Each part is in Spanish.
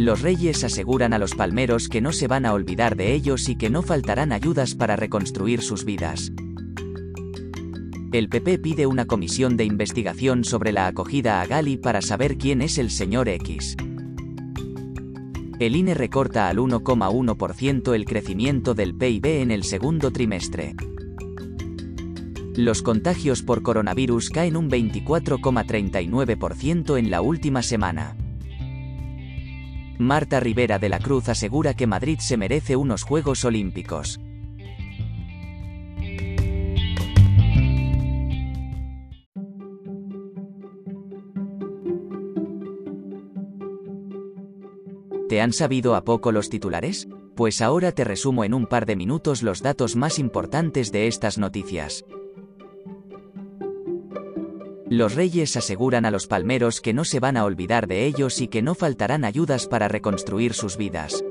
Los reyes aseguran a los palmeros que no se van a olvidar de ellos y que no faltarán ayudas para reconstruir sus vidas. El PP pide una comisión de investigación sobre la acogida a Gali para saber quién es el señor X. El INE recorta al 1,1% el crecimiento del PIB en el segundo trimestre. Los contagios por coronavirus caen un 24,39% en la última semana. Marta Rivera de la Cruz asegura que Madrid se merece unos Juegos Olímpicos. ¿Te han sabido a poco los titulares? Pues ahora te resumo en un par de minutos los datos más importantes de estas noticias. Los reyes aseguran a los palmeros que no se van a olvidar de ellos y que no faltarán ayudas para reconstruir sus vidas.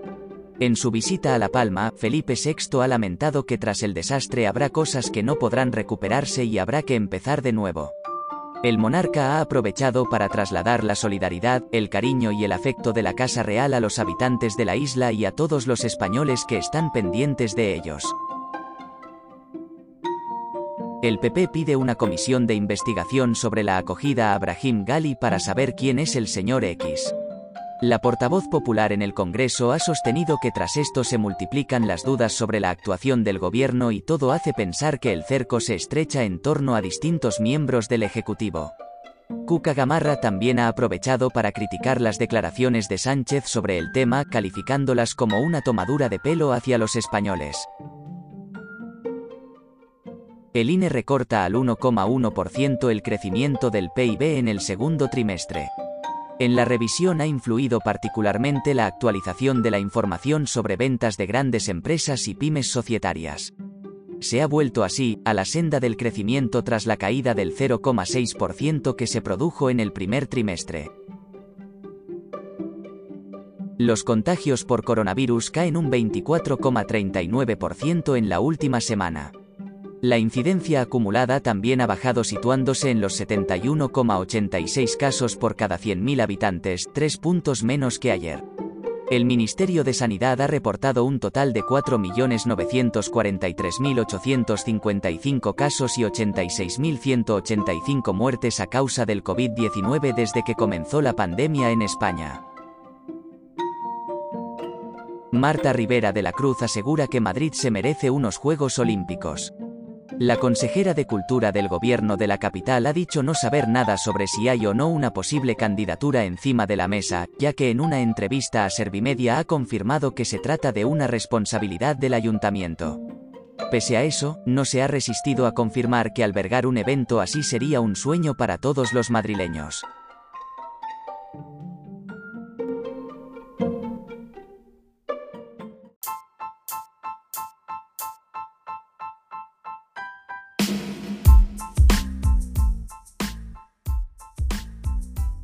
En su visita a La Palma, Felipe VI ha lamentado que tras el desastre habrá cosas que no podrán recuperarse y habrá que empezar de nuevo. El monarca ha aprovechado para trasladar la solidaridad, el cariño y el afecto de la Casa Real a los habitantes de la isla y a todos los españoles que están pendientes de ellos. El PP pide una comisión de investigación sobre la acogida a Brahim Gali para saber quién es el señor X. La portavoz popular en el Congreso ha sostenido que tras esto se multiplican las dudas sobre la actuación del gobierno y todo hace pensar que el cerco se estrecha en torno a distintos miembros del Ejecutivo. Cuca Gamarra también ha aprovechado para criticar las declaraciones de Sánchez sobre el tema, calificándolas como una tomadura de pelo hacia los españoles. El INE recorta al 1,1% el crecimiento del PIB en el segundo trimestre. En la revisión ha influido particularmente la actualización de la información sobre ventas de grandes empresas y pymes societarias. Se ha vuelto así a la senda del crecimiento tras la caída del 0,6% que se produjo en el primer trimestre. Los contagios por coronavirus caen un 24,39% en la última semana. La incidencia acumulada también ha bajado situándose en los 71,86 casos por cada 100.000 habitantes, tres puntos menos que ayer. El Ministerio de Sanidad ha reportado un total de 4.943.855 casos y 86.185 muertes a causa del COVID-19 desde que comenzó la pandemia en España. Marta Rivera de la Cruz asegura que Madrid se merece unos Juegos Olímpicos. La consejera de Cultura del gobierno de la capital ha dicho no saber nada sobre si hay o no una posible candidatura encima de la mesa, ya que en una entrevista a Servimedia ha confirmado que se trata de una responsabilidad del ayuntamiento. Pese a eso, no se ha resistido a confirmar que albergar un evento así sería un sueño para todos los madrileños.